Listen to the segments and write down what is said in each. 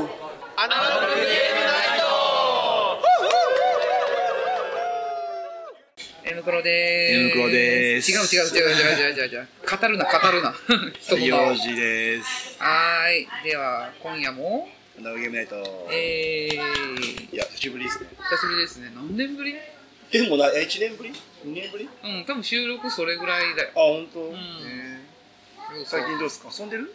アナログゲームナイト M クロでーす。M クロでーす違う違う違う違う違う違う違う。語るな語るな。一言。はようじです。ーい。では、今夜も、アナログゲームナイト。えー、いや、久しぶりですね。久しぶりですね。何年ぶり？でもな、え、1年ぶり ?2 年ぶり？うん、多分収録それぐらいだよ。あ、ほんとうんへそうー最近どうですか？遊んでる？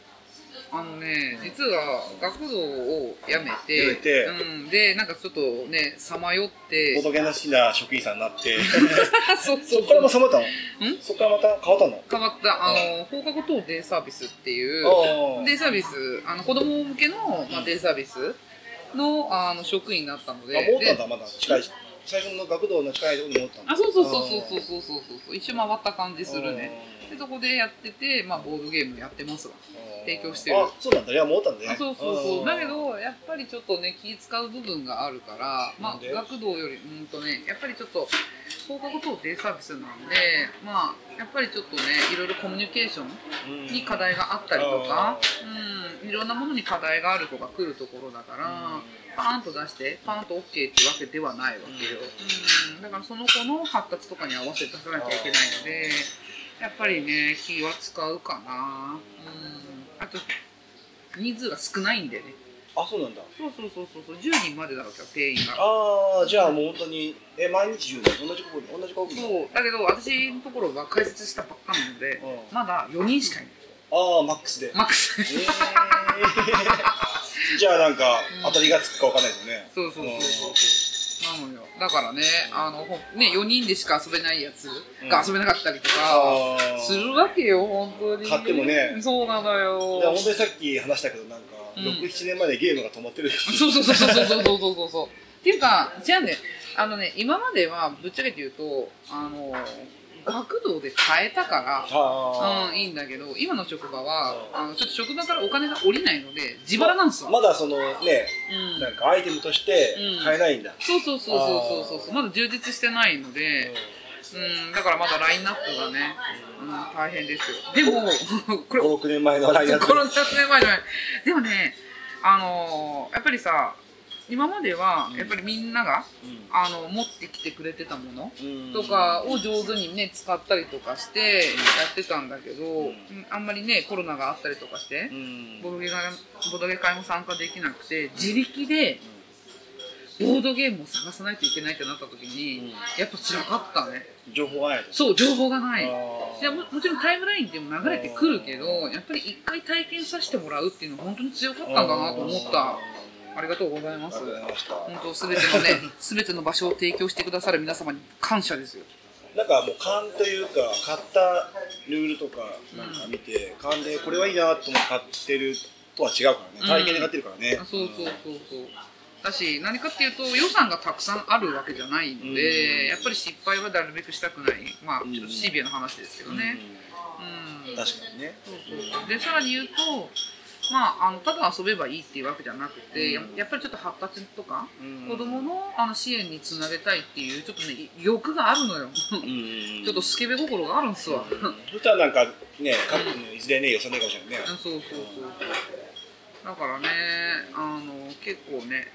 あのね、実は学童を辞めて、辞めて。うん、で、なんかちょっとね、さまよって、ボトゲの好きな職員さんになって。そうそっからもそう。冷めたの？ん？そっからまた変わったの？変わった、あの、放課後等デイサービスっていう、あデイサービス、あの子供向けの、まあ、デイサービスのあの職員になったので、あ。戻ったんでだ、まだ。近い。最初の学童の近いところに戻ったんだ。あそうそうそうそうそうそうそうそう。一周回った感じするねでそこでやってて、まあ、ボードゲームやってますわ。提供してる。あ、そうなんだ。いや、戻ったんだね。あそうそうそう。うん。だけ、どやっぱりちょっとね気使う部分があるから、まあ、学童よりうんとねやっぱりちょっと放課後等デイサービスなんでまあやっぱりちょっとねいろいろコミュニケーションうん。に課題があったりとか、うん、いろんなものに課題がある子が来るところだから、パーンと出してパーンと OK っていうわけではないわけよ、うん、だからその子の発達とかに合わせて出さなきゃいけないのでやっぱりね気は使うかな、うん、あと人数が少ないんでね。あ、そうなんだ。そうそうそうそうそう。10人までだろうけど定員が。ああ、じゃあもう本当に、え、毎日10年、同じ子同じ子そう。だけど私のところは開設したばっかなのでうん。まだ4人しかいない。ああ、マックスで。マックス。えー。じゃあなんか、当たりがつくかわかんないですよね。そうそうそうそう。そうなのよ。だからねあのほね4人でしか遊べないやつが遊べなかったりとかするわけよ本当に。買ってもね。そうなのよ。いや本当にさっき話したけどなんか、うん。6、7年前でゲームが止まってる。そうそうそうそうそうそうそうそうそう。っていうかじゃあねあのね今まではぶっちゃけて言うとあの学童で変えたからあうん、いいんだけど今の職場はあのちょっと職場からお金が下りないので自腹なんですよ、まだそのね、うん。なんかアイテムとして買えないんだ。そうそうそうそうそうそうまだ充実してないので、うん、だからまだラインナップがね、うん、大変ですよ。でも、これ、5、6年前のラインナップ。この100年前じゃない。でもね、あのーやっぱりさ、今までは、やっぱりみんなが、あの、持ってきてくれてたものうん。とかを上手にね、使ったりとかしてやってたんだけど、うん。あんまりね、コロナがあったりとかしてう、ん。ボドゲ会ボドゲ会も参加できなくて、自力で、ボードゲームを探さないといけないってなった時に、やっぱ辛かったね。情報がない。と。そう、情報がない。いやももちろんタイムラインでも流れてくるけど、やっぱり一回体験させてもらうっていうのは本当に強かったんだなと思った。ありがとうございます。本当すべてのね、すべての場所を提供してくださる皆様に感謝ですよ。なんかもう勘というか、買ったルールとかなんか見て、勘でこれはいいなと思って買ってるとは違うからね。体験で買ってるからね。あそうそうそうそう。だし、何かっていうと予算がたくさんあるわけじゃないので、うんやっぱり失敗はなるべくしたくない。まあ、ちょっとシビアな話ですけどね。う。うんん。確かにね。そうそうでさらに言うと、まあ、あのただ遊べばいいっていうわけじゃなくて、やうん。やっぱりちょっと発達とか、うん。子供のあの支援につなげたいっていうちょっとね欲があるのよ、うん ちょっとスケベ心があるんすわ、そしたらなんかね、各いずれね、予算ないかもしれないね。そうそうそう。だからねあの結構ね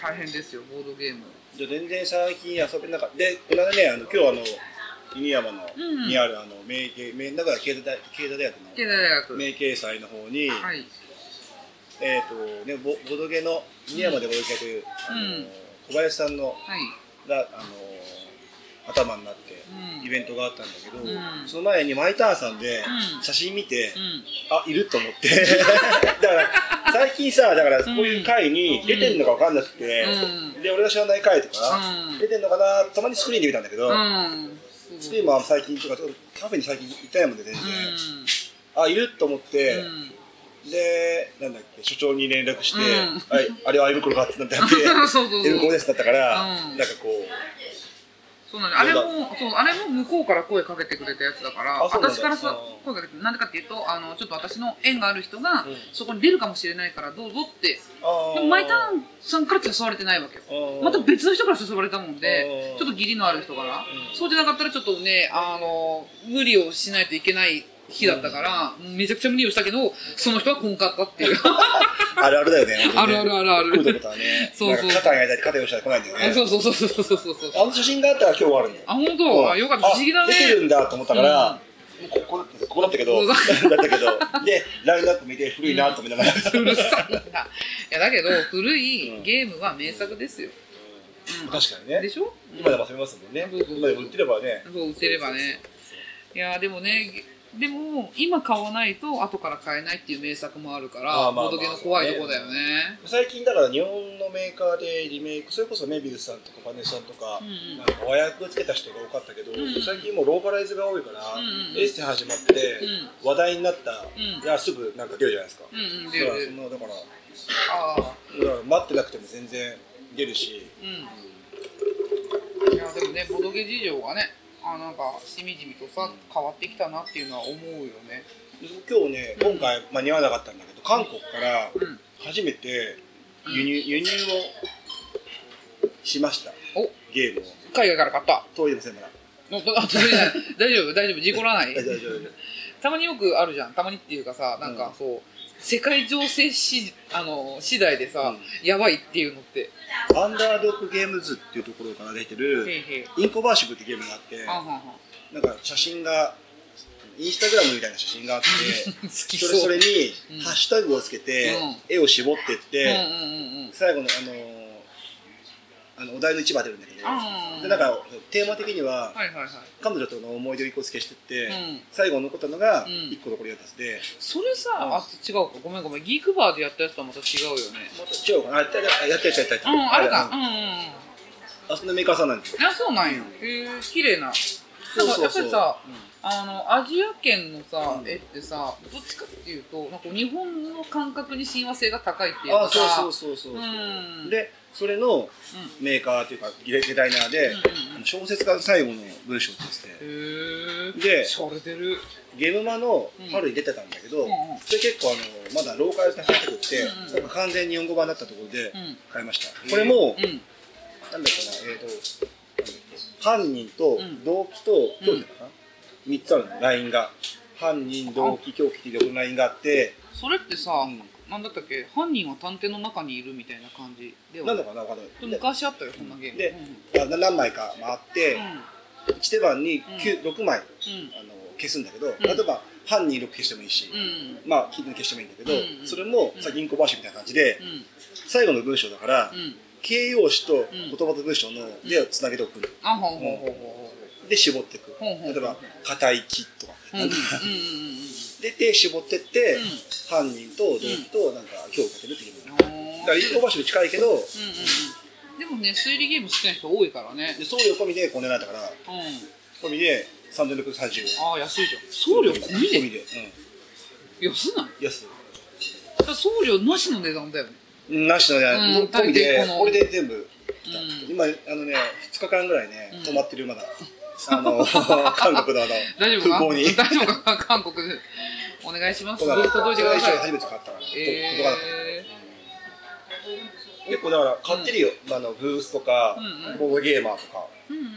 大変ですよボードゲーム。じゃあ全然最近遊べなかった。で、この間ね、あの今日あの、犬山の、うんにあるあの、名経、名、だから経済大経済大学経済の大学。名経祭の方に、はい。えっ、と、ね、ボボドゲの、犬山でボドゲやってる、あのうん。小林さんの、はい。が、あの頭になって、うん。イベントがあったんだけど、うん。その前にマイターンさんでうん。写真見て、うん。あ、いると思って。だから、最近さ、だからこういう会に出てんのか分かんなくて、うん。で、俺が知らない会とか、うん。出てんのかな、たまにスクリーンで見たんだけど、うんスクリー最近とか、カフェに最近行ったやもんで全然、あ、いる？と思って、うん。で、なんだっけ、所長に連絡して、うん。はい、あれは胃袋かってなってやって、そうそうそう。胃袋ですだったから、うん。なんかこう、そうなんあれもそうあれも向こうから声かけてくれたやつだから私からさうん。声かけてなんでかっていうとあのちょっと私の縁がある人が、うん。そこに出るかもしれないからどうぞって。あでもマイターンさんから誘われてないわけよー。また別の人から誘われたもんでうんちょっと義理のある人から、うん。そうじゃなかったらちょっとねあの無理をしないといけない日だったから、めちゃくちゃ無理をしたけど、その人はこんかったっていう。あるあるだよね。あるあるあるある来るってことはね。そうそう肩が焼いたり肩用意したら来ないんだよね。そうそうそうそうそうそう。あの写真があったら今日はあるんだよ。あ、本当？あ、よかった。不思議だね。あ出てるんだと思ったから、ここだったここだったけど、うんだったけど、で、ラインナップ見て古いなと思いながら。うるさいな。いや、だけど、古いゲームは名作ですよ。確かにねで。しょ？今でも遊べますもんね。今でも売ってればね。そう、売ってればね。いや、でもね、でも、今買わないと後から買えないっていう名作もあるから、あーまあまあボードゲーの怖いとこだよね。最近だから日本のメーカーでリメイク、それこそメビウスさんとかバネさんとか、うんうんなんか和訳つけた人が多かったけど、んうん最近もうローカライズが多いから、うんうんエッセイ始まって、うん話題になったんがすぐなんか出るじゃないですか。うんうん、だ。からそのだからああ、だから待ってなくても全然出るし、うん。いや、でもね、ボードゲ事情がね、あなんか、しみじみとさ、変わってきたなっていうのは思うよね。今日ね今回間に合わなかったんだけど韓国からうん。初めて輸入輸入をしましたおゲームを海外から買った。遠いませんまだ。大丈夫、大丈夫、事故らない大。丈 夫大丈夫たまによくあるじゃん。たまにっていうかさ、なんかそう、世界情勢し、あの、次第でさ、やばいっていうのって。アンダードッグゲームズっていうところから出てへる。インコバーシブってゲームがあって。なんか写真がインスタグラムみたいな写真があって それそれにうんハッシュタグをつけてうん絵を絞ってっうんうんてうんうん。最後のあのーあのお題の一番出るんだけど。でなんかテーマ的には。彼女との思い出を一個付けしてって、うん。最後残ったのがうん。一個残りやったやつで、それさ、あ、違うか。ごめんごめん。ギークバーでやったやつとはまた違うよね。また違うかな。あやったやったやったやったやった。うん、あるか。ううん。んうんうん。あそんなメーカーさんなんですよ。あ、そうなんや。へえ、綺麗な。なんかやっぱりさ、あの、アジア圏のさ、うん。絵ってさ、どっちかっていうと、なんか日本の感覚に親和性が高いっていうかあそうさ、そうそうそうそう、うん。でそれのうん。メーカーっていうかデザイナーで、小説家の最後の文章として。でしゃれてる。ゲームマの春に出てたんだけど、それ結構あのまだローカルされてくって、なんか完全に日本語版だったところでうん。買いました、これも、うん。なんだっけなえっ、と犯人とうん動機と凶器かな、三3つあるの。ラインが。犯人動機凶器っていうラインがあって。それってさ、うんなんだったっけ？犯人は探偵の中にいるみたいな感じでは。なんだかなわかんない。で昔あったよそんなゲーム。でうん。あ何枚か回って、うん。1手番に九うん。6枚うん。あの消すんだけど、ん。例えば犯人6消してもいいし、うん。まあ金消してもいいんだけど、うん。それもうん。さ銀行バーシみたいな感じで、うん。最後の文章だから、うん。形容詞とん。言葉と文章のでをつなげておくで絞っていく、例えば「硬い木」とか、ううんうんうんうんでで絞ってって、うん。犯人と動機となんか評価するっていうの、うんだから一所に近いけど、うんうんうんでもね推理ゲーム好きな人多いからね。で送料込みでこんなになったからうん。込みで3630円ああ安いじゃん。送料込みで？込みで、安ない？うん、安だから送料なしの値段だよね。いなしのね、うん込みでこれで全部うん。今あのね2日間ぐらいね、うん。泊まってるまだあの 韓国のあの大丈夫か？空港に。大丈夫か？韓国で。お願いします。届いてください。初めて買ったから、えー。結構だから買ってるよ、あのブースとか、うんうん。ボードゲーマーとか。うんうんうん。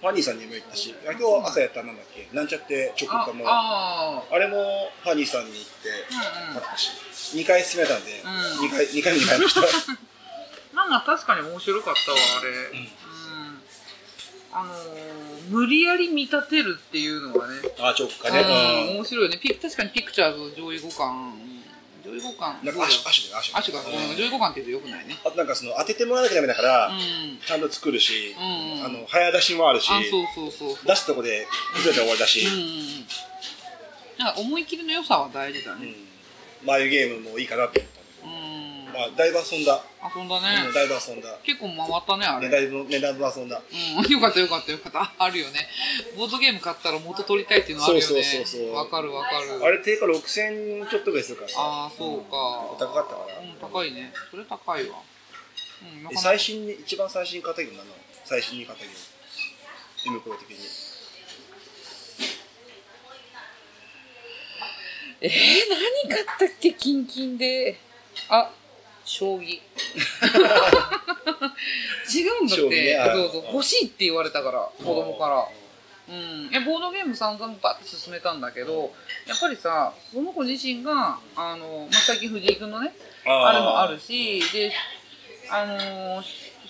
ファニーさんにも行ったし今日朝やったなんだっけ？なんちゃって直あ感も。ああれもファニーさんに行ってーうんうん。買ったし、2回進めたんで、うん。二回二回目に買いました。まあまあ確かに面白かったわあれ。うんあのー無理やり見立てるっていうのがねあ直うん感ね、面白いよね。ピ確かにピクチャーズ上位互換上位互換。うん、なんかアッシュアッシュだよアッシュアシュが、うん、上位互換って言うとよくないね。あとなんかその当ててもらわなきゃダメだから、うん。ちゃんと作るし、うん。うんあの早出しもあるしあそうそうそう出すとこで崩れたら終わりだし、うんうんうん。なんか思い切りの良さは大事だね。うん。まあいうゲームもいいかなと思ったまあだいぶ遊んだ、遊んだうんね、だいぶ遊んだ。結構回ったねあれ。ねだいぶねだいぶ遊んだ。うん、よかったよかったよかった。ああるよね。ボードゲーム買ったら元取りたいっていうのあるよね。そうそうそうそう。わかるわかる。あれ定価6000ちょっとぐらいするから。さああそうか。高かったから、うん高いね。それ高いわ。うんなかなか。え最新に一番最新に買ったゲームなの最新に買ったゲーム M プロ的に。えー、何買ったっけ？キンキンで。あ将棋。違うんだって、ね。あそうそう。欲しいって言われたから子供から。うん、いやボードゲーム散々バッて進めたんだけどやっぱりさその子自身があの、まあ、最近藤井君のねあれもあるしであのー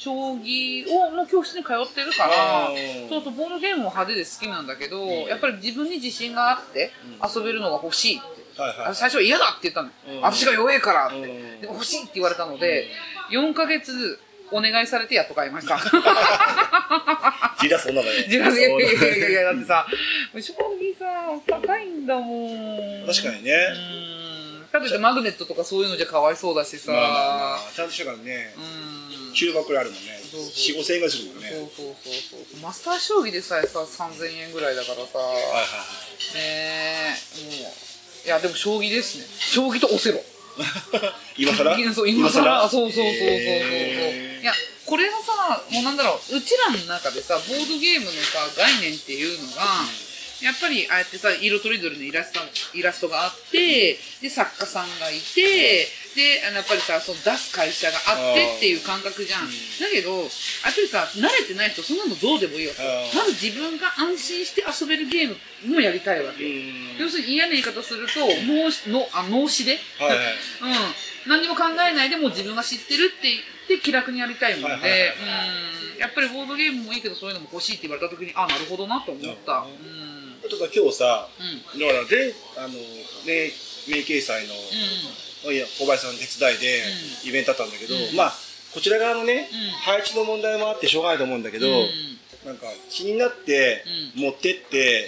将棋をの教室に通ってるからそうそうボードゲームも派手で好きなんだけど、やっぱり自分に自信があって遊べるのが欲しいって、最初は嫌だって言ったの、うん。私が弱いからって、うん。でも欲しいって言われたので4ヶ月お願いされてやっと買いました。ジラそんなのね。自分でいやいやいやいやだってさ将棋さ高いんだもん。確かにね。うん。かといってマグネットとかそういうのじゃかわいそうだしさ、まあまあまあちゃんとしたからね。うん。中箱あるもんね。そうそう。四五千円ぐらいするもんね。そうそうそうそう。マスター将棋でさえさ3000円ぐらいだからさ。はいはいはい。ねえ。もういやでも将棋ですね。将棋とオセロ。今更？そう今更？そうそうそうそうそうそう。へー。いやこれがさもうなんだろううちらの中でさボードゲームのさ概念っていうのが、やっぱりああやってさ色とりどりのイラストイラストがあってで作家さんがいてであのやっぱりさその出す会社があってっていう感覚じゃん、だけどやっぱりさ慣れてない人そんなのどうでもいいわけ。まず自分が安心して遊べるゲームもやりたいわけ、うん。要するに嫌な言い方すると脳しのあ脳死で、はいはい。うん、何にも考えないでもう自分が知ってるって言って気楽にやりたいもんで、はいはいはいうん、やっぱりボードゲームもいいけどそういうのも欲しいって言われた時にあなるほどなと思った、なるほあとさ今日さうん。だからであのね名掲載のいや小林さんの手伝いでイベントあったんだけど、うん。まあこちら側のね、うん。配置の問題もあってしょうがないと思うんだけど、なんか気になってう持ってって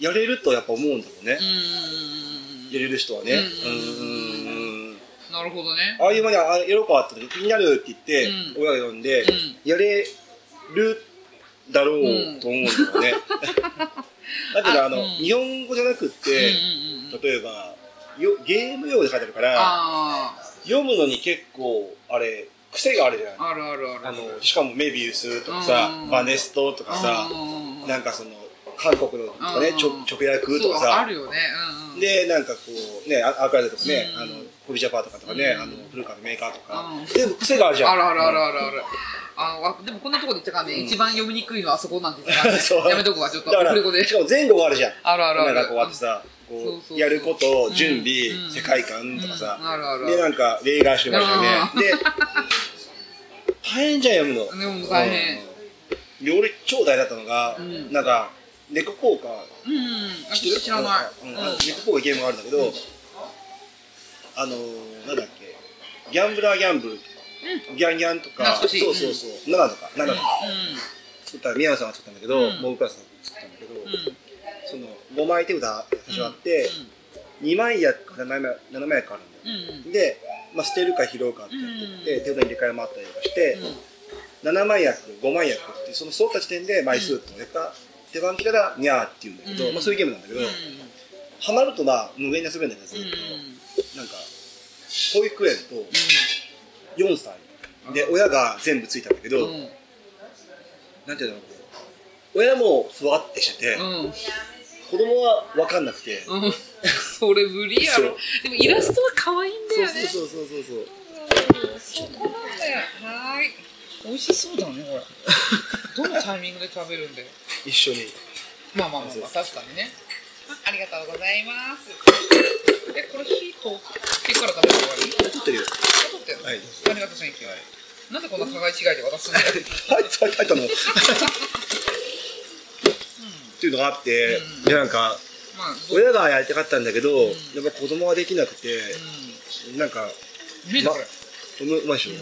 うん。やれるとやっぱ思うんだろうね、やれる人はね、うんうんなるほどね。ああいう間にあやろうかって時気になるって言って、うん。親が呼んで、うん。やれるだろうと思うんだよね、だけどあの、うん。日本語じゃなくって、例えばよゲーム用で書いてあるからあ読むのに結構あれ癖があるじゃないああるあるある。あのしかもメビウスとかさ、うん。バネストとかさ、うん。なんかその韓国のとかね、直訳とかそうあさるよね。うんうん。でなんかこうねアアーカイブとかね、うん。あのホビジャパーとかとかね、うん。あの古川のメーカーとか、うん。全部癖があるじゃん。あるあるあるあるある。あのあでもこんなとこで言っちゃかんね、一番読みにくいのはあそこなんて言っちゃかんねやめとくわ、ちょっと。だからし。かも前後があるじゃん。あるあるある。なんかこうあってさうそううやること準備、うん世界観とかさ、うん。あるあるある。でなんか例外してましたよね、で大変じゃん読むの。でも大変。で俺超大変だったのが、うん。なんか猫効果うん、知ってる？知らない。猫効果ゲームがあるんだけど、あのー、なんだっけ。ギャンブラーギャンブル、ギャンギャンとか。そうそうそう、7とか。7とか、う作った宮野さんが作ったんだけど、うん。モブクラスさんが作ったんだけど、ん。うん。その5枚手札始まって、2枚役か7枚7枚役あるんだよ、うん。うん。で、まあ、捨てるか拾うかってやって手札に入れ替えもあったりとかして、7枚役5枚役っていうその揃った時点で枚数ってのがやった手番切れたらニャーっていうんだけど、うんまあ、そういうゲームなんだけど、うん。ハマるとまあ無限に遊べるんだけどなんか保育園と4歳で親が全部ついたんだけど、うん。なんていうの親もふわってしてて、うん。子供は分かんなくて、うん。それ無理やろ。でもイラストは可愛いんだよね。そうそうそうそうそうそこなんだよ。はーい。美味しそうだね、これ。どのタイミングで食べるんだよ。一緒にまあまあまあ、まあ、確かにね。あありがとうございます。え、これ火通ってから食べる終わり撮ってるよ撮ってるの？はいありがとう、 Thank you。なんでこんな互い違いで渡すんだよ。入った入ったの？っていうのがあって、うん。でなんかまあ、親がやりたかったんだけど、ん。やっぱ子供ができなくて、なんかうん。見えたこれ。うまうまいでしょ、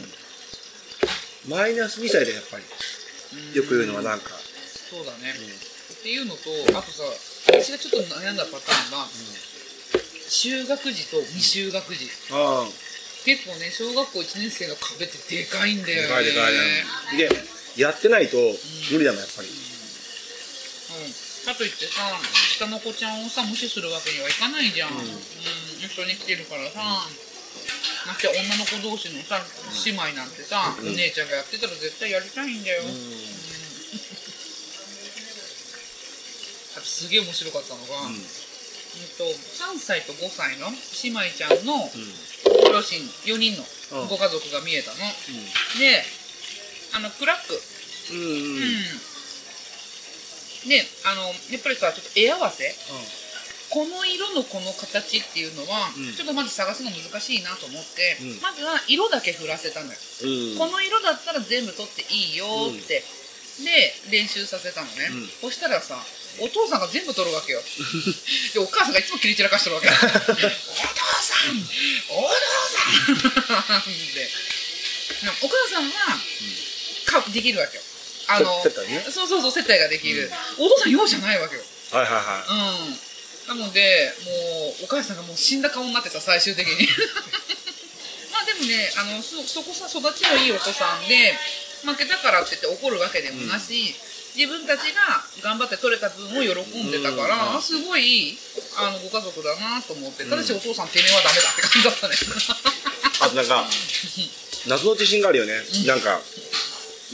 マイナス2歳でやっぱり。よく言うのはなんか、そうだね。っていうのと、あとさ、私がちょっと悩んだパターンが、就学時と未就学時。ああ。結構ね、小学校1年生の壁ってでかいんだよね。でかいでかい。でやってないと無理だもんやっぱり、うん、かといってさ下の子ちゃんをさ無視するわけにはいかないじゃん、うん。一緒に来てるからさ、ましてや女の子同士のさ姉妹なんてさ、お姉ちゃんがやってたら絶対やりたいんだよ、うん。あとすげえ面白かったのが、うん。と3歳と5歳の姉妹ちゃんの両親4人のうん。ご家族が見えたの、であのクラック。うんうん。うんであのやっぱりさちょっと絵合わせ？この色のこの形っていうのは、うん。ちょっとまず探すの難しいなと思って、うん。まずは色だけ振らせたのよ、うん。この色だったら全部取っていいよって、で練習させたのね、うん。そしたらさお父さんが全部取るわけよ。でお母さんがいつも切り散らかしてるわけ お父さんお父さんって。お母さんはかできるわけよあのせ接待ね。そうそうそう接待ができる、お父さん用じゃないわけよ。はいはいはうん。なのでもうお母さんがもう死んだ顔になってさ最終的に。まあでもねあのそそこさ育ちのいいお子さんで負けたからって言って怒るわけでもなし、自分たちが頑張って取れた分を喜んでたから、うんあすごいいいあのご家族だなと思ってただしお父さんてめえはダメだって感じだったね。あとなんか 謎の自信があるよね、なんかろ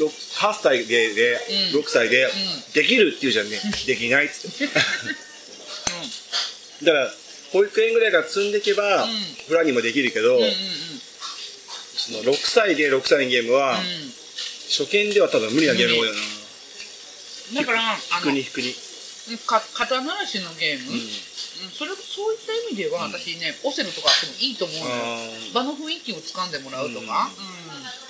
8歳でで、うん。6歳で、ん。できるって言うじゃんね、できないっつって。だから保育園ぐらいから積んでいけば、ん。フラにもできるけど、その6歳で6歳のゲームは、うん。初見では多分無理なゲーム多いよな、だから引くに引くにか肩慣らしのゲーム、それそういった意味では、私ねオセロとかあってもいいと思うの場の雰囲気をつかんでもらうとか、うん。ね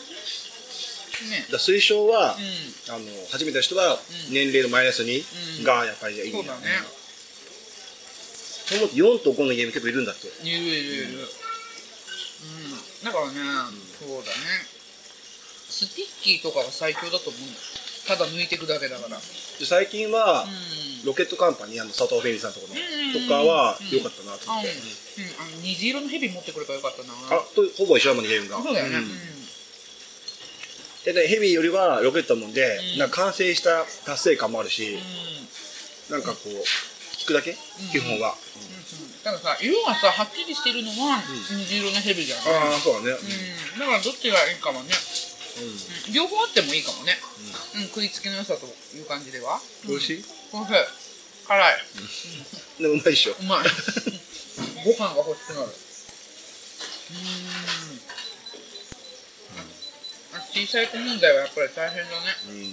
だ推奨は、うあの始めた人はうん。年齢のマイナス2うん。がやっぱりいいんそうだね。そう思って4と5のゲーム結構いるんだってんいるいるいる。うん。だからね、そうだね。スティッキーとかは最強だと思うんだよ。ただ抜いていくだけだから。で最近は、うん。ロケットカンパニーあの佐藤フェリーさんとこの、うん。とかは良かったなと思って、うん、あの虹色の蛇持ってくればよかったな。あとほぼ一緒だもんねゲームが。そうだよねヘビーよりはロケットだもんで、うん。なんか完成した達成感もあるし、うん。なんかこう聞くだけ、基本は、だからさ色がさはっきりしてるのは虹色の蛇じゃん、ああそうだね、うん、だからどっちがいいかもね、うん、両方あってもいいかもね、うん。食いつきの良さという感じでは。美味しい？おいしい。辛いでもうまいでしょ。うまい。ご飯が欲しくなる。うん小さい子問題はやっぱり大変だね。うん。うん。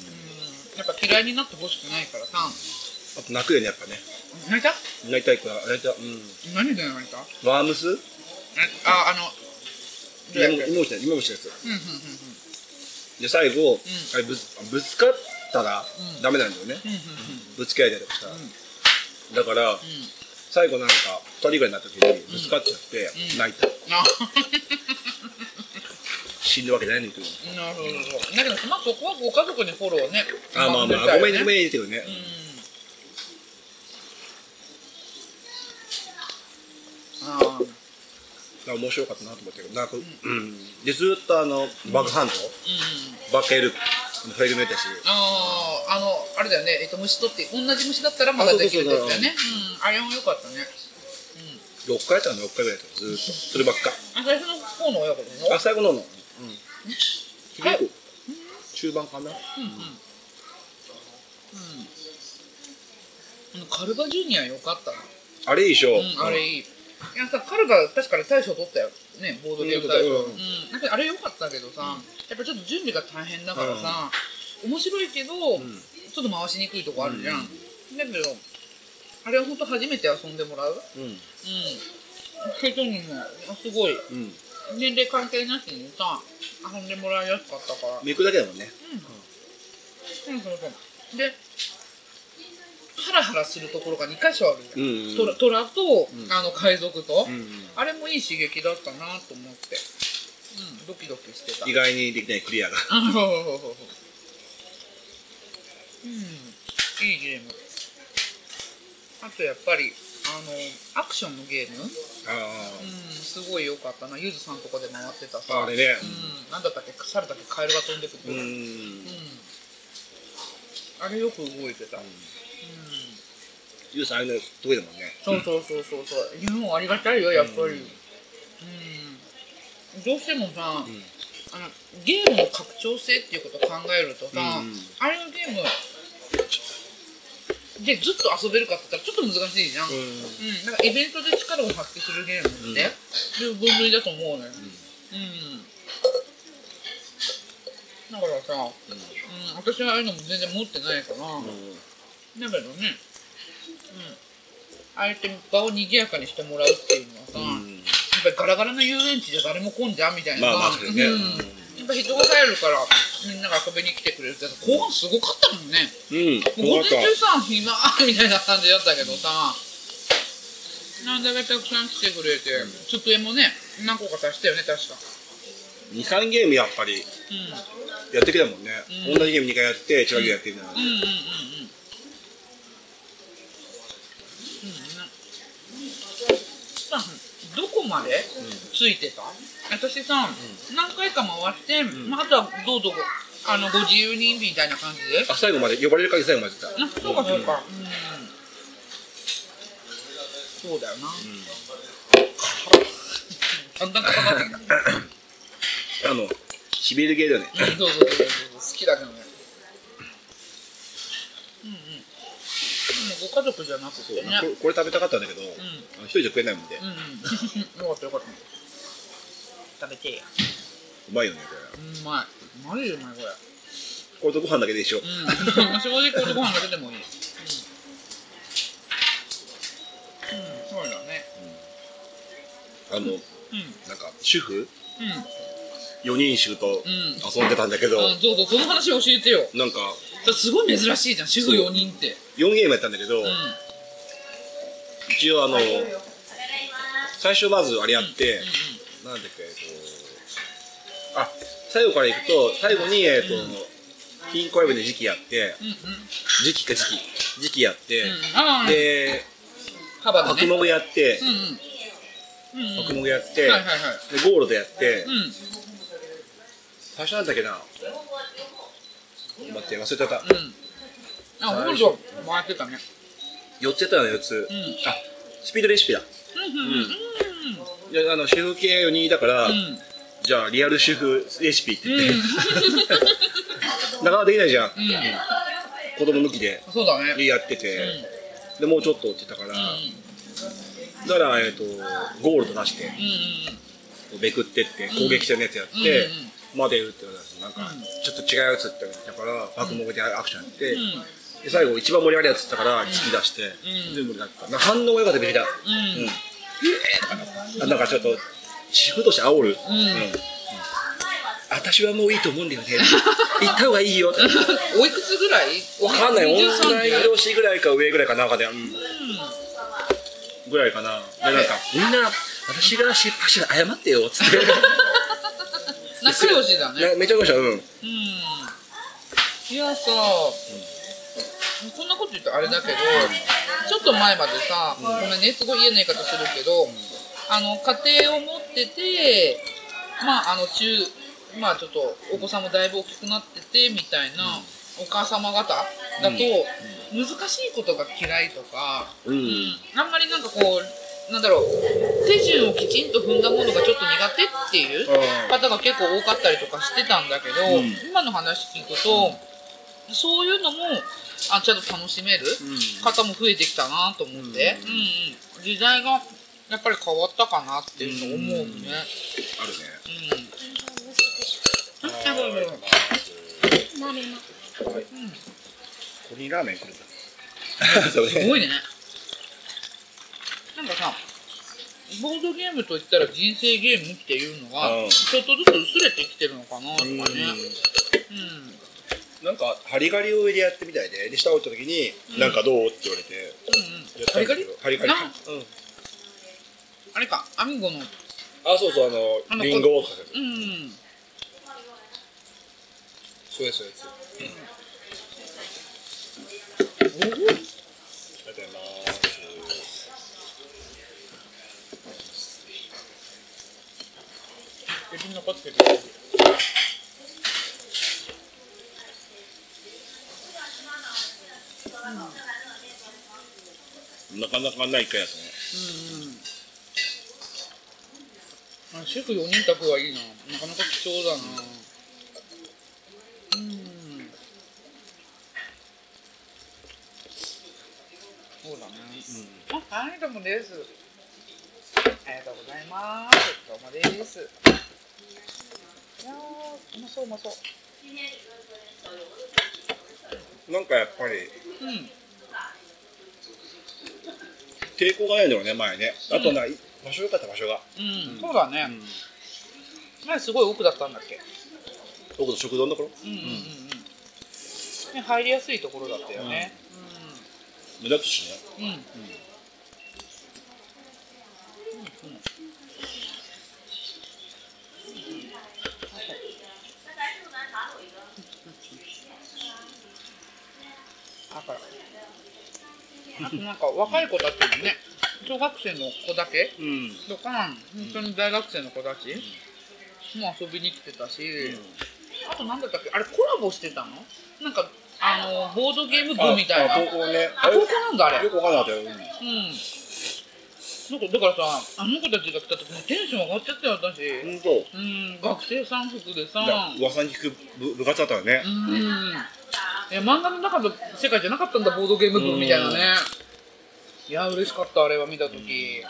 やっぱ嫌いになってほしくないからさ。あと泣くよねやっぱね。泣いた？泣いたい子は。泣いた。うん。何で泣いた？ワームス？ああのどうやって？芋虫だ芋虫のやつ。うんうんうんで最後、あれぶつぶつかったらうん。ダメなんだよね、うんうんぶつけられたりとかしたら、ん。だから、うん。最後なんか2人ぐらいになった時にぶつかっちゃって、うん。泣いたあ死ぬわけないのにとなるほど。だけどまあそこはご家族にフォローねあまあまあ、ごめんねごめんけどね、うん。ああ面白かったなと思ったけどなんか、うん。でずっとあのバグハント、うん。バッカエルフェルメータし。あああのあれだよね。えっと虫取って同じ虫だったらまだできるってやつだよね。うん。あれも良かったね。6回やったかな？6回ぐらいやったずっと。そればっか。あ最初の方の親子あ最後の結構中盤かな、うんうんカルバジュニア良かったなあれいいでしょ、うん、あれいい。いやさ、カルバ確かに大賞取ったよ。ね、ボードゲーム大賞。ううんん。なんかあれ良かったけどさ、やっぱちょっと準備が大変だからさ、面白いけど、んちょっと回しにくいとこあるじゃん。だけど、あれは本当初めて遊んでもらう？うん。うんケトにも、あすごい、うん年齢関係なしにさ、遊んでもらいやすかったから。めくだけだもんね。うん、そうそう。で、ハラハラするところが2箇所あるじゃん。うんうんトラトラと、ん。あの海賊と、うんあれもいい刺激だったなと思って、うん、ドキドキしてた。意外にできないクリアが。うん。いいゲーム。あとやっぱりあのアクションのゲーム、うん、あすごい良かったな。ゆずさんとこで回ってたあさ。あれね。うん、なんだったっけ？猿だっけ？カエルが飛んでくる、うん、うん。あれよく動いてた、うん。ゆうさんあれの得意だもんね。そうそうそうそうそう。日本ありがたいよやっぱり。うん、どうしてもさ、あのゲームの拡張性っていうことを考えるとさ、うんあれのゲームでずっと遊べるかって言ったらちょっと難しいじゃん、うん。うん。なんかイベントで力を発揮するゲームって、いう分類だと思うねうん、だからさ、うん。私はああいうのも全然持ってないから、うん。だけどね、うん、あえて場を賑やかにしてもらうっていうのはさ、うん。やっぱりガラガラの遊園地じゃ誰も来んじゃんみたいなさまあね。うん、やっぱ人が入るからみんなが遊びに来てくれるって後半すごかったもんね。うん午前中さ暇みたいな感じだったけどさ。なんだかたくさん来てくれて机もね何個か足したよね確か。23ゲームやっぱり。うやってきたもんね、うん。同じゲーム2回やって違うゲームやってみたいな、んうんうんうん。うん。さどこまでついてた？私さ、何回か回して、まあ、あとはどうぞあのご自由にみたいな感じで。あ最後まで呼ばれる限り最後まであそうかそうか、うん。そうだよな、だん。だんかかってきたあのしびれゲーだよね。うんそうそうそうそう好きだけどね。うんうん。でもご家族じゃなくてね。これ食べたかったんだけど、一人じゃ食えないもんで、ううんうん。よかったよかった食べてや。まいよねこうまい。マジでうまいこれ。れこれとご飯だけで一緒、うん。正直これご飯だけでもいい。うん、うん、そうだね。あのうん。なんか主婦？うん。4人衆とうん。遊んでたんだけど、あそうそうその話教えてよ。なんかだすごい珍しいじゃん主婦4人って。4ゲームやったんだけど、うん。一応あの最初まずあれやって、うなんだっけえっとあ最後からいくと最後にえっと、金庫イブで時期やってんうんうん時期か時期時期やって、うんで幅だね。白やってうんうん。やって、はいはいはい。でゴールドやって、うん。最初なんだっけな？待って忘れちゃった、うん。あゴールド回ってたね。4つやったの4つ、ん。あスピードレシピだ。うん。うんあのシェフ系4人いたから、うん。じゃあリアルシェフレシピってうん言って、なかなかできないじゃん、うん。子供抜きで。そうだね。やってて、でもうちょっとって言ったから、だから、えっとゴールド出して。うんうんめくってって攻撃戦のやつやって、うんうんまで打ってなんか、うん。ちょっと違うやつって言ったから爆目でアクションやって、うん。で最後一番盛り上がるやつって言ったから突き出して、ん。全部になった。反応が良かっただ、うんなんかちょっと主婦として煽る、ん。私はもういいと思うんだよね。行った方がいいよ。おいくつぐらい？わかんない。20同い30年ぐらいか上ぐらいかなんかで、うん。ぐらいかな。でなんかみんな私が失敗したら謝ってよっつって。仲良しだね。ねめちゃくちゃうん。うん。いやさ、こんなこと言うとあれだけど、ちょっと前までさ、ごめんね、すごい嫌な言い方するけど、あの、家庭を持ってて、まあ、あの、中、まあちょっと、お子さんもだいぶ大きくなってて、みたいな、お母様方だと、難しいことが嫌いとか、うん。うんあんまりなんかこう、なんだろう、手順をきちんと踏んだものがちょっと苦手っていう方が結構多かったりとかしてたんだけど、うん。今の話聞くと、そういうのもあちゃんと楽しめる方も増えてきたなと思って、うん。うん時代がやっぱり変わったかなっていうのを思うね。あるね。うん。あそうそうここにラーメン来るん。だすごいね。なん。かさ、ボードゲームといったら人生ゲームっていうのが、うん。ちょっとずつ薄れてきてるのかなとかね。うん。なんかハリガリを上でやってみたいでで下降りた時に「なんかどう?」って言われて。うんうん。やったんだけど。ハリガリあれか、アミゴの、あそうそうあのリンゴをかけるうん。そうですそうです。おおありがとうございます。エビ残ってる。なかなかないかやつねうんうん。あシェフ4人宅はいいな。なかなか貴重だな。うん。そうだね。あ、はい、どうもです。ありがとうございます。どうもです。いやー、うまそううまそう。なんかやっぱりうん。抵抗がないんだろうね前ね。あとな、場所良かった場所が、うん、そうだね、うん、前すごい奥だったんだっけ？僕の食堂のところ？うんうんうんうん、ね、入りやすいところだったよね。目立つしね。うん、うんうんだからあとなんか若い子たちもね小学生の子だけうん。とか本当に大学生の子たちも遊びに来てたし、あとなんだったっけ？あれコラボしてたの？なんかあのボードゲーム部みたいな。あ高校ね。あ高校なんだあれ。よくわかんなかったよ、うん。うん。なんかだからさあの子たちが来た時にテンション上がっちゃったよ私。本当。うん。学生さん服でさ。だ噂に聞く部部活だったよね。う、んいや漫画の中の世界じゃなかったんだボードゲーム部みたいなね。いや嬉しかったあれは見た時。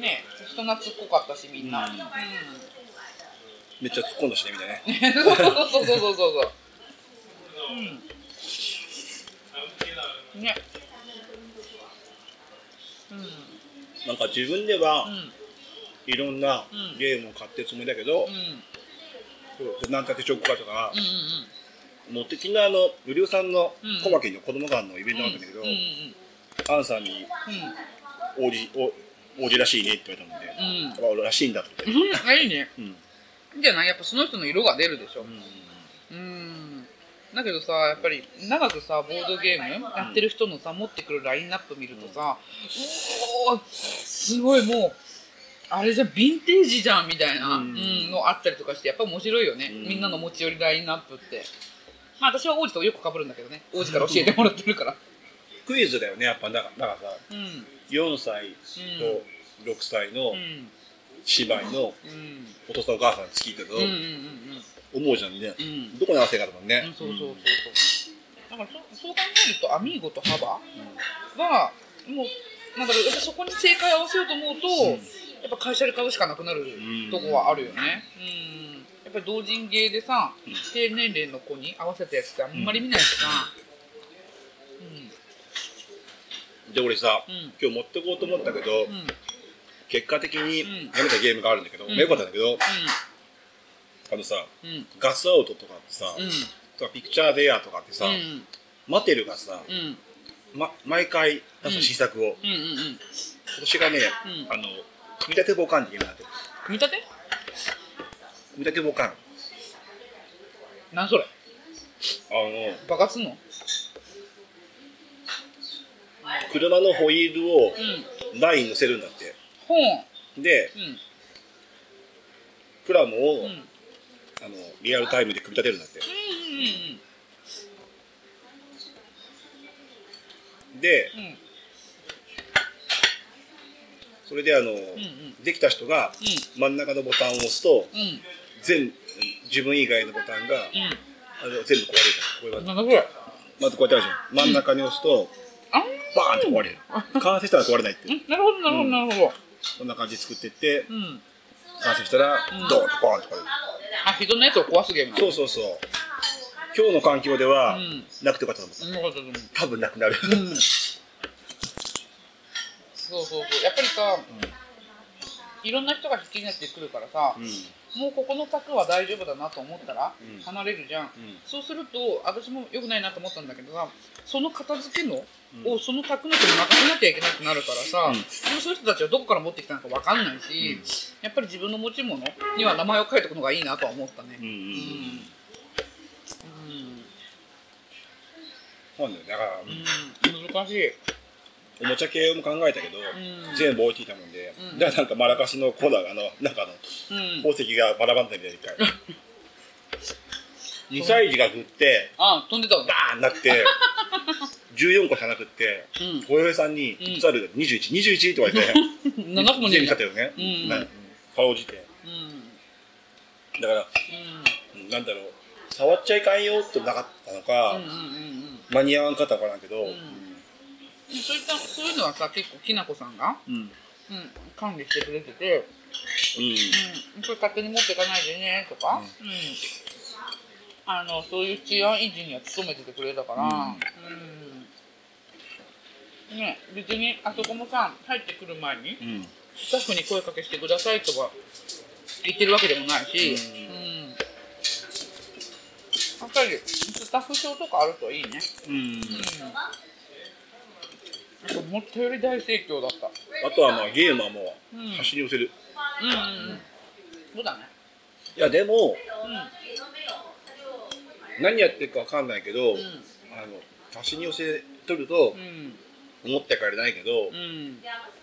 ね人懐っこかったしみんな、うん。めっちゃ突っ込んだしねみんなね。そうそうそうそうそうそう。うん。ね。うん。なんか自分ではうん。いろんなうん。ゲームを買ってるつもりだけどう、ん。そうなんたってチョコかとかうんうん持ってきのあのゆりおさんのうん。小牧の子供館のイベントがあったん。だけど、アンさんに王子お王子らしいねって言われたので、うん。らしいんだって、うん。いいね。うん。いいんじゃない？やっぱその人の色が出るでしょ。うん。だけどさやっぱり長くさボードゲームやってる人のさ持ってくるラインナップ見るとさ、うおーすごいもうあれじゃんヴィンテージじゃんみたいな、ううんんのあったりとかしてやっぱ面白いよね、うん。みんなの持ち寄りラインナップってまあ私は王子とよく被るんだけどね。王子から教えてもらってるから。クイズだよねやっぱ。だからだからさうん。4歳と6歳のうん。姉妹のうん。お父さんお母さん聞いてるとうんうんうん思うじゃんね、うん。うんどこに合わせがあるもんね、うん、そうそうそうそう。だからそそう考えるとアミーゴとハバはもうなんだろうやっぱそこに正解を合わせようと思うと、やっぱ会社で買うしかなくなるんとこはあるよね。うん。ぱり同人芸でさ、ん低年齢の子に合わせたやつってあんまり見ないしさ。で俺さ、うん今日持ってこうと思ったけど、うん。うん。うん。結果的にうんやめたゲームがあるんだけど、んまあよかったんだけどあのさうん。ガスアウトとかってさ、うん。とかピクチャーデアとかってさ、うん。マテルがさ、うん。ま、毎回出す新作を、うん。うん。今年がね、うんあの組み立てボカンっていうのがあって組み立て？ボカンなんそれ？あの爆発すんの？車のホイールをうん。ラインに乗せるんだってほう。でうん。プラモを、うん。うん。あのリアルタイムで組み立てるんだってうん。でうん。うん。それであの、うん。できた人がうん。真ん中のボタンを押すとうん。全自分以外のボタンが、うあの全部壊れる。ここれ。まずこうやってあるじゃん。真ん中に押すと、あバーンって壊れる。完成したら壊れないってう。んなるほど、なるほど、なるほど。こんな感じで作ってってうん。完成したら、うん。ドーンとバーンと壊れる。あ、人のやつを壊すゲームそうそうそう。今日の環境では、うん。なくてよかったと思う。うん。多分なくなる、うん。そうそうそう。やっぱりさ、いろんな人が引きになってくるからさ、うんもうここの卓は大丈夫だなと思ったらうん。離れるじゃん。うん。そうすると、私も良くないなと思ったんだけどさ、その片付けの、うん。をその卓の人に任せなきゃいけなくなるからさ、うん。でもそういう人たちはどこから持ってきたのか分かんないし、やっぱり自分の持ち物には名前を書いておくのがいいなとは思ったね。うんうんうん。うん。そうだから、うん、難しい。おもちゃ系も考えたけど、ん。全部置いていたもんで、うん。だからなんかマラカスのコーナーがあのなんかあのうん。宝石がバラバラになって一回2歳児が振ってあ、飛んでたの？バーンなって 14個しかなくってうん。小江さんにうん「いつある ?2121」って言われて 7つも全ね部買ったよね、うん。ねかろうじて。うん。だからうん。なんだろう。触っちゃいかんよってなかったのか。間に合わんかったのかなんけど、うんそういった、そういうのはさ、結構きなこさんが、うん。うん、管理してくれてて、うん。うん、これ勝手に持っていかないでねとか、うん、あのそういう治安維持には努めててくれたから、うん。ね別にあそこもさ入ってくる前にうん。スタッフに声かけしてくださいとか言ってるわけでもないし、ううん。やっぱりスタッフ証とかあるといいね。うん。うん。思ったより大盛況だった。あとはまあゲームはもううん走り寄せる、うんうんうん。そうだね。いやでもう何やってるかわかんないけど、ん。あの走り寄せとるとうん。思ったからないけど、うん。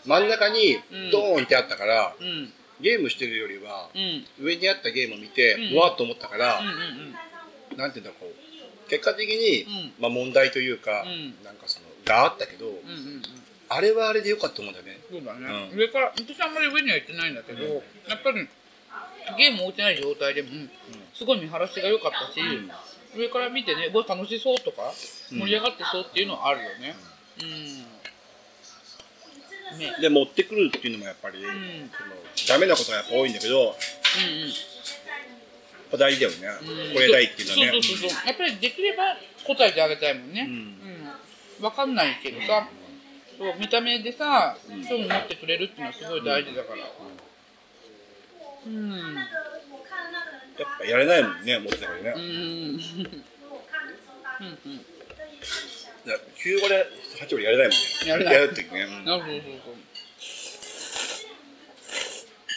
真ん中にうんドーンってあったから、うん。うん。ゲームしてるよりはうん。上にあったゲームを見て、うんうわっと思ったから、うん。うん。なんていうんだこう結果的に、うんまあ、問題というか、うんなんかそのがあったけど、うん。うん。あれはあれでよかったと思うんだよね。そうだね、うん。上から私あんまり上には行ってないんだけど、やっぱりゲーム置いてない状態でも、すごい見晴らしが良かったし、上から見てねうわ楽しそうとかうん。盛り上がってそうっていうのはあるよね。うん、ね。で持ってくるっていうのもやっぱり、ん。そのダメなことがやっぱ多いんだけどうんうん。ぱ大事だよね、うん。これ大っていうのはね。そうそうそうそう。やっぱりできれば答えてあげたいもんね。うんうん、分かんないけどさそう見た目でさ興味持ってくれるっていうのはすごい大事だから。うん。やっぱやれないもんね持ってたからね、うん。うんうん。だから9割8割やれないもんね。やれない。やるってね、うん。なるほどそうそ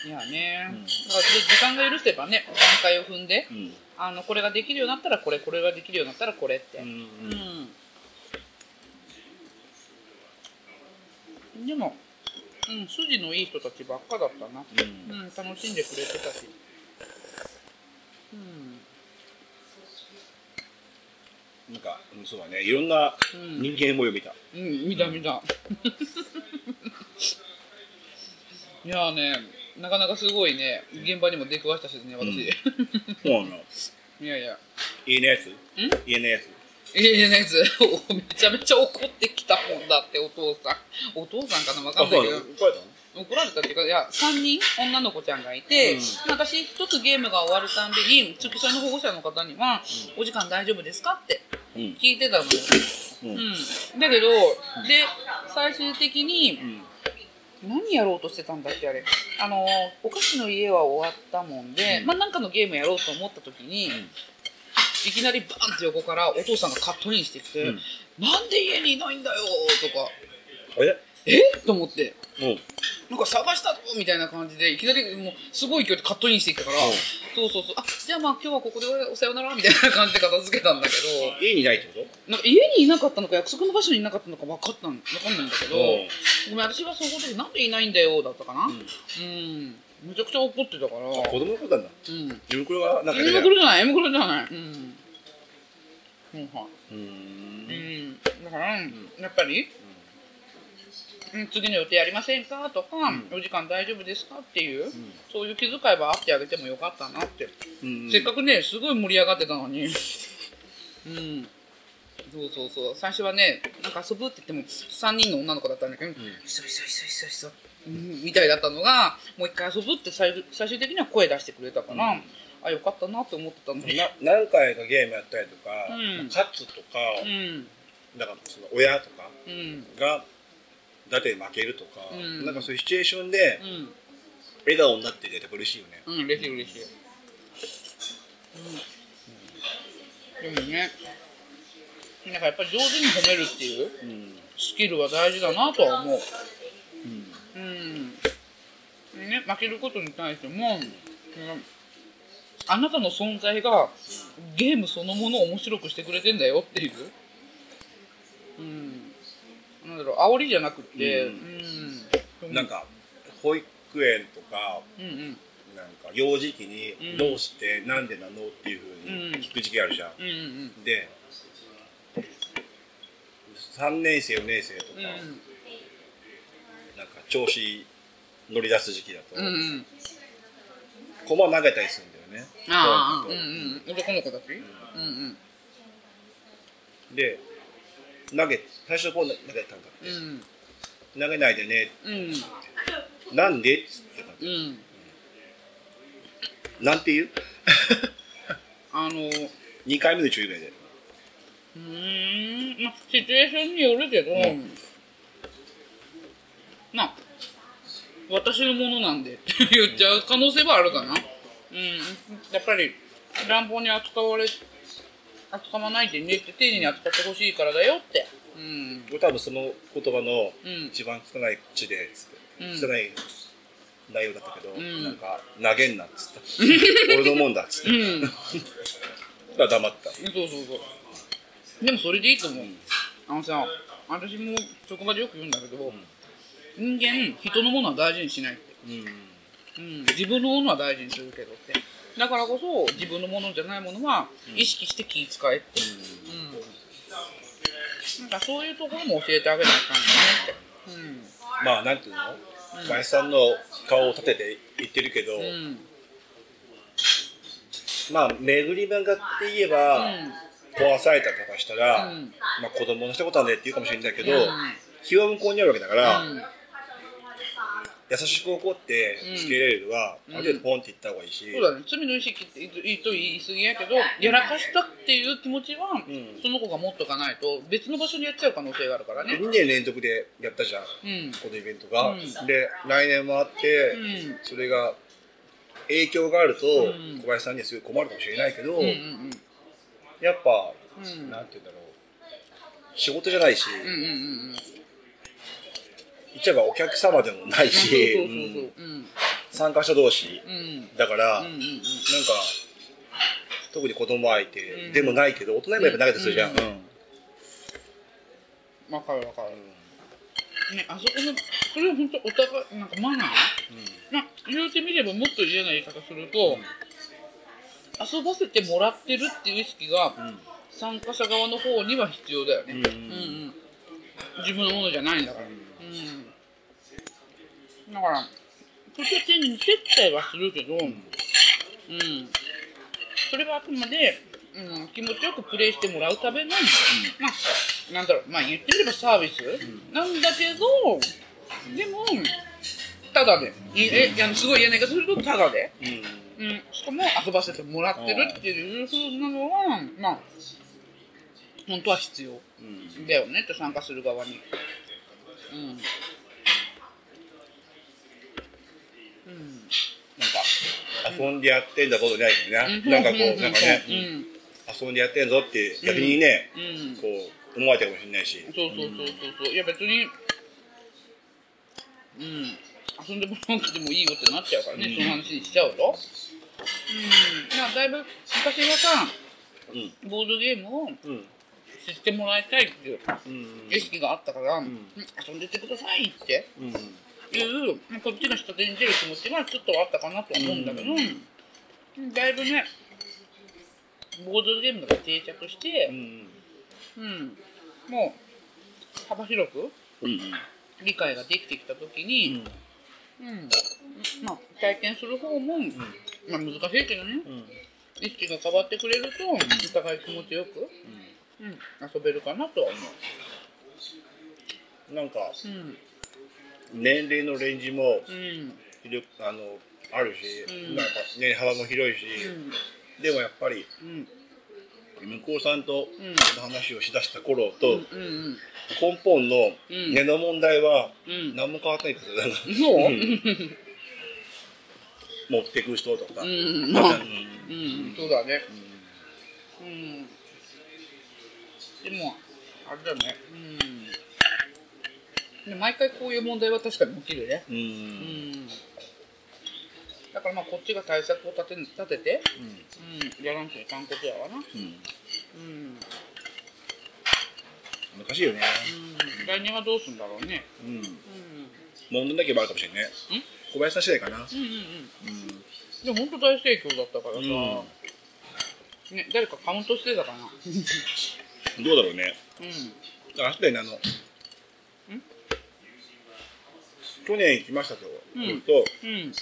う。いやね、だからで時間が許せばね段階を踏んでうん。あのこれができるようになったらこれこれができるようになったらこれって、うん。うんでも、うん、筋のいい人たちばっかだったな、うん。うん、楽しんでくれてたし、うん、なんか、うん、そうだね。いろんなうん。人間模様見た、うん、見た見た。いやーね、なかなかすごいね、現場にも出くわしたしね、私。そうなの。いやいや、家のやつ？家のやつ？ええねやつ、お めちゃめちゃ怒ってきたもんだって、お父さん。お父さんかな、わかんないけど。怒られたの？怒られたっていうか、いや、3人女の子ちゃんがいて、うん。私一つゲームが終わるたんびに、付き添いの保護者の方には、お時間大丈夫ですかってうん。聞いてたのよ。うん。うん。だけど、で、最終的に、何やろうとしてたんだっけあれ。あのお菓子の家は終わったもんで、うん。まあなんかのゲームやろうと思った時に、いきなりバンって横からお父さんがカットインしてきて「うんなんで家にいないんだよ」とか。え「え？と思って。う。んなんか探したぞみたいな感じでいきなりもうすごい勢いでカットインしてきたから、うん。そうそうそう。あじゃあまあ今日はここでおさよならみたいな感じで片付けたんだけど家にいないってこなんか家にいなかったのか約束の場所にいなかったのか分かったん分かんないんだけど、うん。ごめん私はそこでなんでいないんだよだったかな。とうん、めちゃくちゃ怒ってたから。あ子供のことなんだ。うん。自分これがなんか M ね袋じゃない。M 袋じゃない。うん。うんはいうん。ん。だから、やっぱり、うん、次の予定ありませんかとか、お時間大丈夫ですかっていう、そういう気遣いはあってあげてもよかったなって、うんせっかくねすごい盛り上がってたのに。うん。そうそうそう。最初はねなんか遊ぶって言っても3人の女の子だったんだけど、いそいそいそいそいそ。うんみたいだったのがもう一回遊ぶって最終最終的には声出してくれたから、うん。あよかったなって思ってたんだな何回かゲームやったりとか、うん。勝つとか、うん。だからその親とかうん。がだって負けるとか、うん。なんかそういうシチュエーションでうん。笑顔になっててやっぱ嬉しいよね。うん嬉しい嬉しい、うん、でもねなんかやっぱり上手に褒めるっていううん。スキルは大事だなとは思ううん。ね負けることに対しても、うんあなたの存在がゲームそのものを面白くしてくれてんだよっていう。うん。なんだろう煽りじゃなくてううん。んなんか保育園とかうんうん。なんか幼児期にうん。どうして、なんでなのっていうふうに聞く時期あるじゃん。うんうんで3年生4年生とか、うん調子乗り出す時期だと、うんうん駒投げたりするんだよね。ああうんこうん。男の子たち？うん。うんで投げ最初こう投げたんだって、うん。投げないでね。うん。なんで？っつってたうん。うん。なんて言う？あの ?2 回目の注意ぐらいで。うーん。まあシチュエーションによるけど、んまあ私のものなんでって言っちゃう可能性はあるかな。うん。やっぱり乱暴に扱われ扱わないでねって丁寧に扱ってほしいからだよって。うん。多分その言葉のうん。一番汚い口でつって、うん。汚い内容だったけど、ん。なんか投げんなっつった。俺のもんだっつって、うん。だから黙った。そうそうそう。でもそれでいいと思う、あのさ私も職場でよく言うんだけど、人間人のものは大事にしないって、うん、自分のものは大事にするけどって。だからこそ自分のものじゃないものは意識して気遣えって、うん。なんかそういうところも教えてあげないかんよねまあなんていうの？林さんの顔を立てて言ってるけど、ってうん。まあ巡り漫画って言えば、壊されたりとかしたら、うん。まあ子供のしたことはねって言うかもしれないけど、うん。気は向こうにあるわけだから、うん優しく怒ってつけられるは、うん。ある程度ポンって言った方がいいし、そうだね。罪の意識って言うと言い過ぎやけどやらかしたっていう気持ちは、ん。その子が持っとかないと別の場所にやっちゃう可能性があるからね。2年連続でやったじゃん、うん。このイベントが、うん。で来年もあって、うん。それが影響があると、ん。小林さんにはすごい困るかもしれないけど、やっぱ、うん。なんて言うんだろう。仕事じゃないし、言っちゃえばお客様でもないし、参加者同士うん。だから、なんか特に子供相手うん。でもないけど大人にもやっぱ投げてするじゃん、うんわかるわかる。ねあそこのそれは本当お互いなんかマナー、な言うてみればもっと嫌な言い方すると、遊ばせてもらってるっていう意識が、参加者側の方には必要だよね、うん。うん自分のものじゃないんだから、うんだから途中的に接待はするけど、うんそれはあくまで、うん、気持ちよくプレイしてもらうための、まあなんだろうまあ言ってみればサービス、なんだけどでもただでいえいやすごい嫌な言い方するとただで。うんうん、しかも遊ばせてもらってるっていう風なのは、まあ、本当は必要うんだよねって参加する側に。うん。うん。なんか遊んでやってんだことないよね、うん。なんかこうなんかね、うん。遊んでやってんぞって逆にね、うん。こう思われてるかもしれないし、そうそうそうそうそう。いや別に、うん。遊んでもらわなくてもいいよってなっちゃうからね、その話にしちゃうと。うん。まあだいぶ昔はさ、うん。ボードゲームをうん。知ってもらいたいっていううん。意識があったから、遊んでってくださいってうんいう、まあこっちが下手に出る気持ちがちょっとあったかなと思うんだけど、だいぶね、ボードゲームが定着してう、ん。うん、もう幅広くうん理解ができてきたときに、うん。まあ、体験する方も、まあ、難しいけどね、うん。意識が変わってくれると、お互い気持ちよく、うん、遊べるかなとは思なんかう。うん年齢のレンジもうん。あのあるし、うん。なんか年幅も広いし、でもやっぱりうん。向こうさんとん。この話をしだした頃と、うんうん根本のうん。根の問題はうん。何も変わってないからだな、そう。うん。持ってく人とか、うん。まあ。うん。うん。そうだね。うん。でもあれだね。うん。で毎回こういう問題は確かに起きるね。うん。うん。だからまあこっちが対策を立て立てて、うん、やらんといかんことやわな。うん。うん、難しいよね、うん、来年はどうすんだろうね。うん、うん問題だけもあるかもしれないね小林さん次第かな、うんうんうん。うん。でも本当大盛況だったからさ、うね、誰かカウントしてたかな。どうだろうね。うん。あ明日にあの去年行きましたと、うん。言うとうん。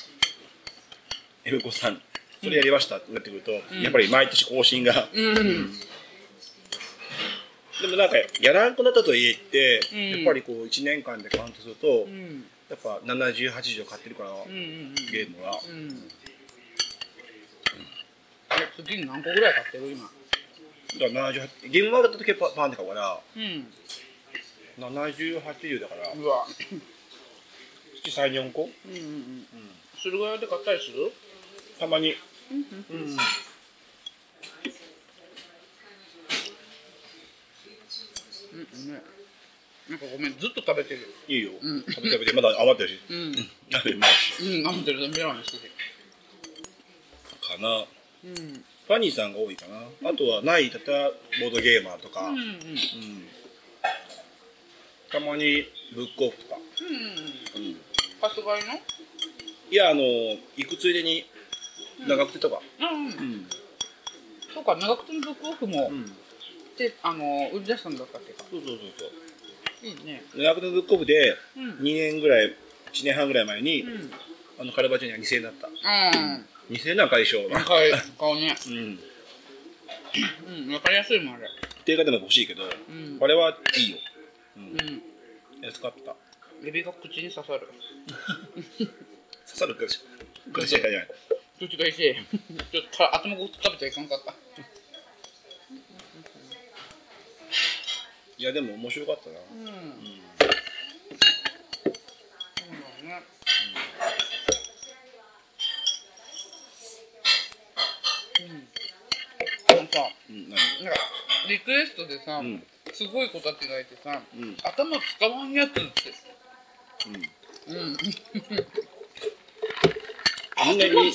エブコさんそれやりましたってなってくると、ん。やっぱり毎年更新が、うん。でもなんかやらなくなったと言って、うん。やっぱりこう1年間でカウントすると、うん。やっぱ7080買ってるから、ゲームは、うん。え次に何個ぐらい買ってる今？だから78ゲームマーケットだけパパンって買うからうん。7080だから。うわ月34個？うんうんうん。駿河屋で買ったりする？たまに。うん。うんねなんかごめんずっと食べてる。いいよ、うん。食べて食べて。まだ余ってるし。うん。あれうまいし。うん。余ってる。メロンにしてかな。うん。ファニーさんが多いかな、あとはないだったらボードゲーマーとか、うんうんうん。たまにブックオフとか、うん。うん発売の？いやあの行くついでに長久手とか、うんうん。そうか長久手のブックオフもうん。であの売り出したんだったっけか。そうそうそうそう。いいね。長久手のブックオフでうん。2年ぐらい1年半ぐらい前に、うん。あのカルバチェには2000円だった。うん。2000円なんか一緒高い顔ね。うん。うんわかりやすいもんあれ。定価でも欲しいけど、うん。これはいいよ、うん。うん。安かったエビが口に刺さる。刺さるかしかしらない。口がいしいちょっと頭ごと食べちゃいかんかった。いやでも面白かったな、うん。そうだね。うん。あのさうん、何？なんかリクエストでさ、うん。すごい子たちがいてさ、うん。頭使わんやつってうん。うん。みんなにんや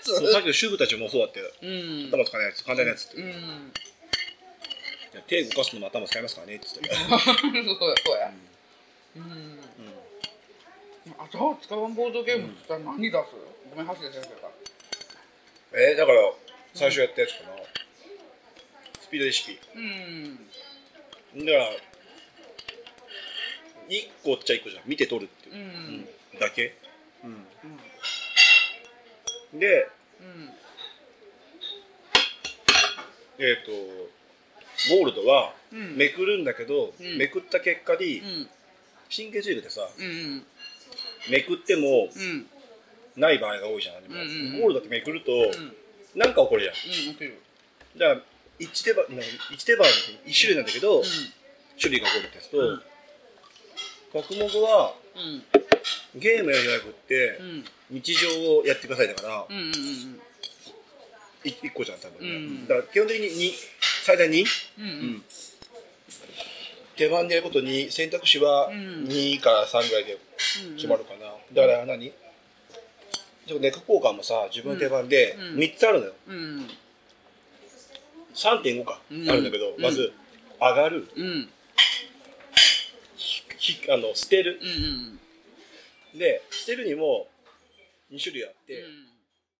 つ。さっきの主婦たちもそうだったようん。頭使わないやつ簡単なやつって、いうん。や手動かすのも頭使いますからねって言って。た そうや。そうやうん、頭を使わんボードゲームって言ったら何出す、ごめん橋田先生が。えー、だから最初やったやつかな、スピードレシピ。うん。だから1個っちゃ1個じゃん。見て取るっていう。う、ん。だけ、でうん。えっ、とゴールドはうん。めくるんだけど、うん。めくった結果にうん。神経衰弱でさうんめくってもうん。ない場合が多いじゃん、うんうんうん。ゴールドってめくると、うん。なんか起こるじゃん。うんだから1手番一手番1種類なんだけど、種類が起こるってやつと、うん角目はうん。ゲームやりなくって、うん。日常をやってくださいだから、うんうんうんい1個じゃん多分ね、うんだから基本的に2最大 2? うんうん。手番でやることに選択肢はうん。2から3ぐらいで決まるかな、だから何？でもネク交換もさ自分の手番でうん3つあるのよ。うん。3.5か、うん。あるんだけど、うん。まず上がる。うんひあの捨てる。うんうんで捨てるにも2種類あって、うん